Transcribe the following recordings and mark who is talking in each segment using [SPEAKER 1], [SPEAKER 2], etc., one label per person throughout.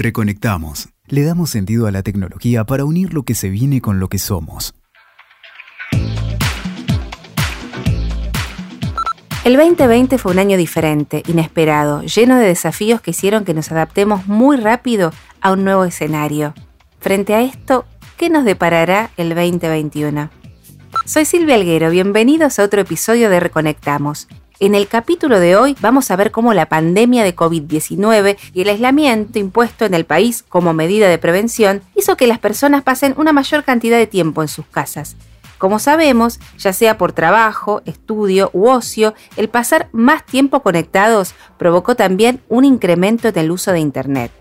[SPEAKER 1] Reconectamos. Le damos sentido a la tecnología para unir lo que se viene con lo que somos.
[SPEAKER 2] El 2020 fue un año diferente, inesperado, lleno de desafíos que hicieron que nos adaptemos muy rápido a un nuevo escenario. Frente a esto, ¿qué nos deparará el 2021? Soy Silvia Alguero, bienvenidos a otro episodio de Reconectamos. En el capítulo de hoy vamos a ver cómo la pandemia de COVID-19 y el aislamiento impuesto en el país como medida de prevención hizo que las personas pasen una mayor cantidad de tiempo en sus casas. Como sabemos, ya sea por trabajo, estudio u ocio, el pasar más tiempo conectados provocó también un incremento en el uso de Internet.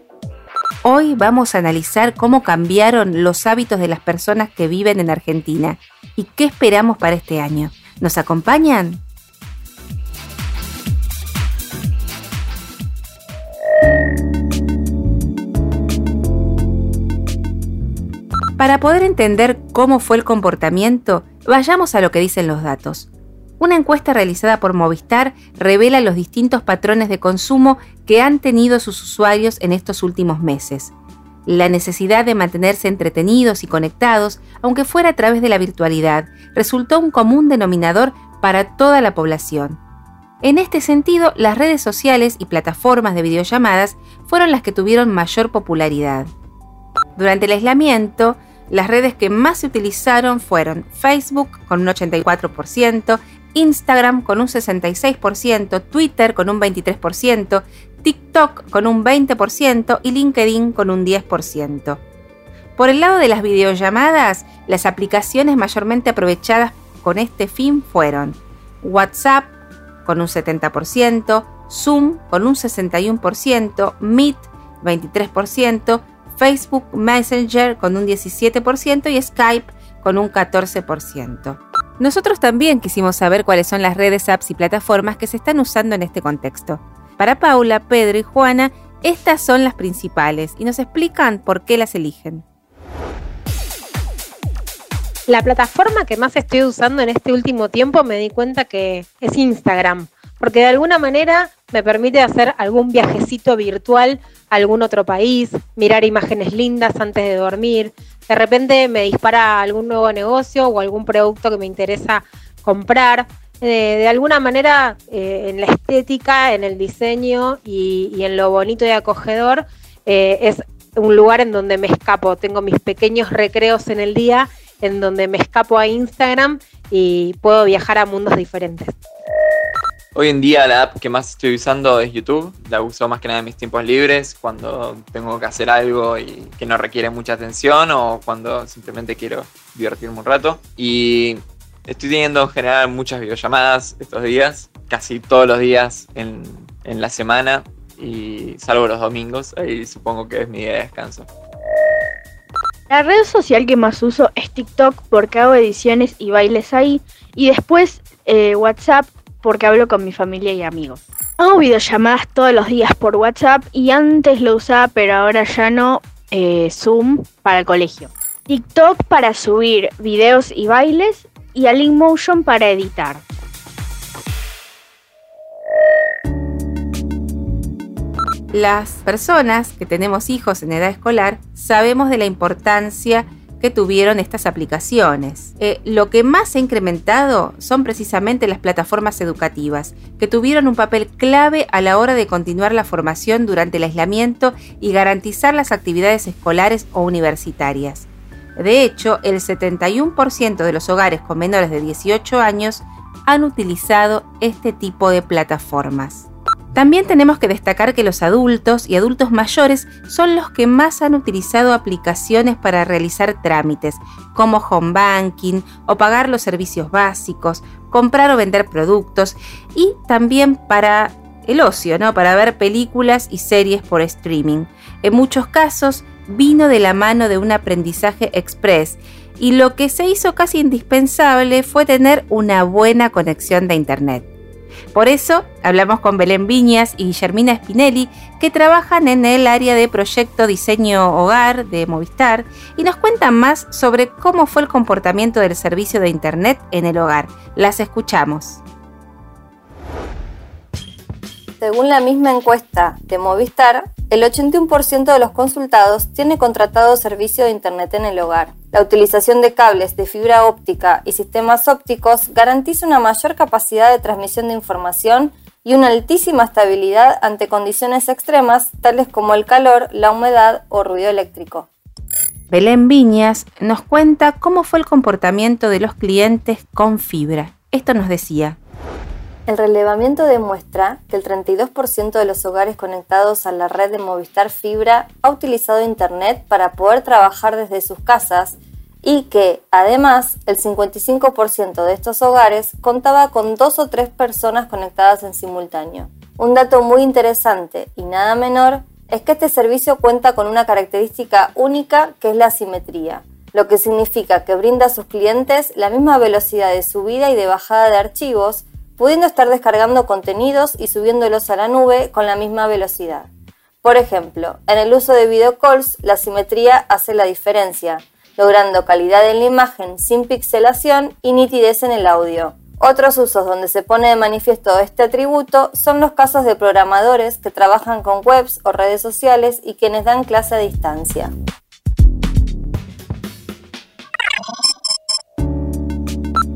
[SPEAKER 2] Hoy vamos a analizar cómo cambiaron los hábitos de las personas que viven en Argentina y qué esperamos para este año. ¿Nos acompañan? Para poder entender cómo fue el comportamiento, vayamos a lo que dicen los datos. Una encuesta realizada por Movistar revela los distintos patrones de consumo que han tenido sus usuarios en estos últimos meses. La necesidad de mantenerse entretenidos y conectados, aunque fuera a través de la virtualidad, resultó un común denominador para toda la población. En este sentido, las redes sociales y plataformas de videollamadas fueron las que tuvieron mayor popularidad. Durante el aislamiento, las redes que más se utilizaron fueron Facebook con un 84%, Instagram con un 66%, Twitter con un 23%, TikTok con un 20% y LinkedIn con un 10%. Por el lado de las videollamadas, las aplicaciones mayormente aprovechadas con este fin fueron WhatsApp con un 70%, Zoom con un 61%, Meet 23%, Facebook Messenger con un 17% y Skype con un 14%. Nosotros también quisimos saber cuáles son las redes, apps y plataformas que se están usando en este contexto. Para Paula, Pedro y Juana, estas son las principales y nos explican por qué las eligen.
[SPEAKER 3] La plataforma que más estoy usando en este último tiempo me di cuenta que es Instagram porque de alguna manera me permite hacer algún viajecito virtual a algún otro país, mirar imágenes lindas antes de dormir, de repente me dispara algún nuevo negocio o algún producto que me interesa comprar. Eh, de alguna manera, eh, en la estética, en el diseño y, en lo bonito y acogedor, eh, es un lugar en donde me escapo. Tengo mis pequeños recreos en el día, en donde me escapo a Instagram y puedo viajar a mundos diferentes.
[SPEAKER 4] Hoy en día la app que más estoy usando es YouTube. La uso más que nada en mis tiempos libres, cuando tengo que hacer algo y que no requiere mucha atención o cuando simplemente quiero divertirme un rato. Y estoy teniendo en general muchas videollamadas estos días, casi todos los días en, en la semana y salvo los domingos, ahí supongo que es mi día de descanso.
[SPEAKER 5] La red social que más uso es TikTok porque hago ediciones y bailes ahí y después eh, WhatsApp porque hablo con mi familia y amigos. Hago videollamadas todos los días por WhatsApp y antes lo usaba, pero ahora ya no. Eh, Zoom para el colegio. TikTok para subir videos y bailes y a Motion para editar.
[SPEAKER 2] Las personas que tenemos hijos en edad escolar sabemos de la importancia que tuvieron estas aplicaciones. Eh, lo que más se ha incrementado son precisamente las plataformas educativas, que tuvieron un papel clave a la hora de continuar la formación durante el aislamiento y garantizar las actividades escolares o universitarias. De hecho, el 71% de los hogares con menores de 18 años han utilizado este tipo de plataformas. También tenemos que destacar que los adultos y adultos mayores son los que más han utilizado aplicaciones para realizar trámites, como home banking o pagar los servicios básicos, comprar o vender productos y también para el ocio, ¿no? Para ver películas y series por streaming. En muchos casos vino de la mano de un aprendizaje express y lo que se hizo casi indispensable fue tener una buena conexión de internet. Por eso hablamos con Belén Viñas y Guillermina Spinelli, que trabajan en el área de proyecto diseño hogar de Movistar y nos cuentan más sobre cómo fue el comportamiento del servicio de Internet en el hogar. Las escuchamos.
[SPEAKER 6] Según la misma encuesta de Movistar, el 81% de los consultados tiene contratado servicio de Internet en el hogar. La utilización de cables de fibra óptica y sistemas ópticos garantiza una mayor capacidad de transmisión de información y una altísima estabilidad ante condiciones extremas tales como el calor, la humedad o ruido eléctrico.
[SPEAKER 2] Belén Viñas nos cuenta cómo fue el comportamiento de los clientes con fibra. Esto nos decía.
[SPEAKER 6] El relevamiento demuestra que el 32% de los hogares conectados a la red de Movistar Fibra ha utilizado Internet para poder trabajar desde sus casas y que, además, el 55% de estos hogares contaba con dos o tres personas conectadas en simultáneo. Un dato muy interesante y nada menor es que este servicio cuenta con una característica única que es la simetría, lo que significa que brinda a sus clientes la misma velocidad de subida y de bajada de archivos pudiendo estar descargando contenidos y subiéndolos a la nube con la misma velocidad. Por ejemplo, en el uso de video calls, la simetría hace la diferencia, logrando calidad en la imagen sin pixelación y nitidez en el audio. Otros usos donde se pone de manifiesto este atributo son los casos de programadores que trabajan con webs o redes sociales y quienes dan clase a distancia.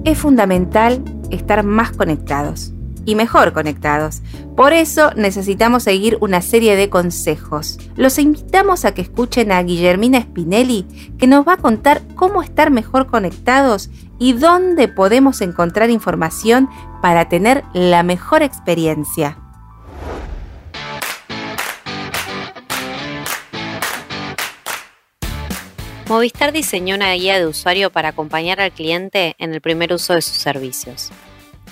[SPEAKER 2] Es fundamental estar más conectados y mejor conectados. Por eso necesitamos seguir una serie de consejos. Los invitamos a que escuchen a Guillermina Spinelli, que nos va a contar cómo estar mejor conectados y dónde podemos encontrar información para tener la mejor experiencia.
[SPEAKER 7] Movistar diseñó una guía de usuario para acompañar al cliente en el primer uso de sus servicios.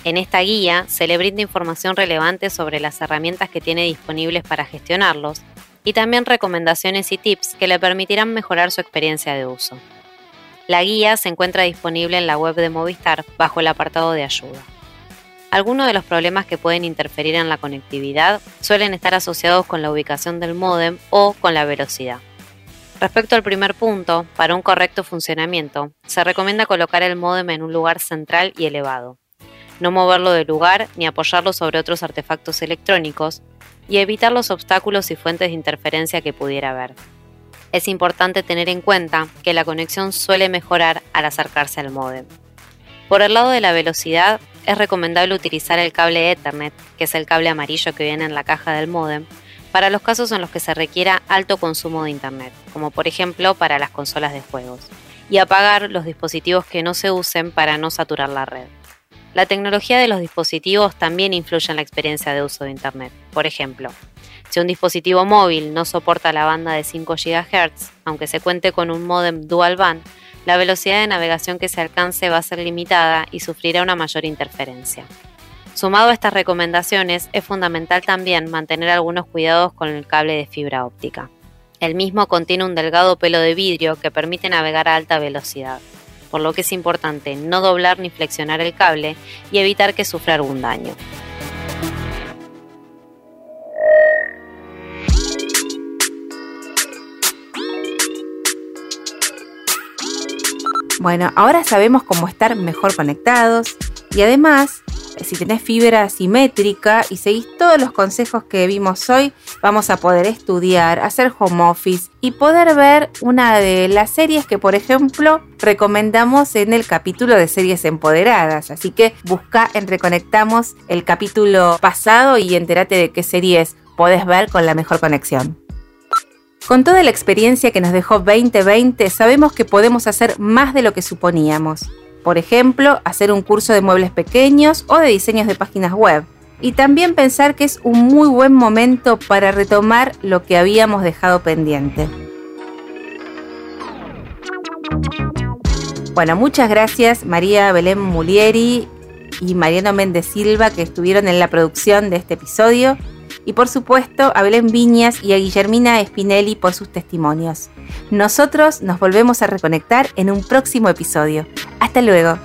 [SPEAKER 7] En esta guía se le brinda información relevante sobre las herramientas que tiene disponibles para gestionarlos y también recomendaciones y tips que le permitirán mejorar su experiencia de uso. La guía se encuentra disponible en la web de Movistar bajo el apartado de ayuda. Algunos de los problemas que pueden interferir en la conectividad suelen estar asociados con la ubicación del módem o con la velocidad. Respecto al primer punto, para un correcto funcionamiento, se recomienda colocar el módem en un lugar central y elevado, no moverlo de lugar ni apoyarlo sobre otros artefactos electrónicos y evitar los obstáculos y fuentes de interferencia que pudiera haber. Es importante tener en cuenta que la conexión suele mejorar al acercarse al módem. Por el lado de la velocidad, es recomendable utilizar el cable Ethernet, que es el cable amarillo que viene en la caja del módem, para los casos en los que se requiera alto consumo de Internet, como por ejemplo para las consolas de juegos, y apagar los dispositivos que no se usen para no saturar la red. La tecnología de los dispositivos también influye en la experiencia de uso de Internet. Por ejemplo, si un dispositivo móvil no soporta la banda de 5 GHz, aunque se cuente con un modem dual band, la velocidad de navegación que se alcance va a ser limitada y sufrirá una mayor interferencia. Sumado a estas recomendaciones, es fundamental también mantener algunos cuidados con el cable de fibra óptica. El mismo contiene un delgado pelo de vidrio que permite navegar a alta velocidad, por lo que es importante no doblar ni flexionar el cable y evitar que sufra algún daño.
[SPEAKER 2] Bueno, ahora sabemos cómo estar mejor conectados y además si tenés fibra simétrica y seguís todos los consejos que vimos hoy, vamos a poder estudiar, hacer home office y poder ver una de las series que, por ejemplo, recomendamos en el capítulo de series empoderadas. Así que busca en Reconectamos el capítulo pasado y entérate de qué series podés ver con la mejor conexión. Con toda la experiencia que nos dejó 2020, sabemos que podemos hacer más de lo que suponíamos. Por ejemplo, hacer un curso de muebles pequeños o de diseños de páginas web. Y también pensar que es un muy buen momento para retomar lo que habíamos dejado pendiente. Bueno, muchas gracias María Belén Mulieri y Mariano Méndez Silva que estuvieron en la producción de este episodio y por supuesto a Belén Viñas y a Guillermina Spinelli por sus testimonios. Nosotros nos volvemos a reconectar en un próximo episodio. Hasta luego.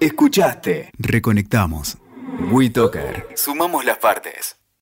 [SPEAKER 1] Escuchaste. Reconectamos. WeToker. Sumamos las partes.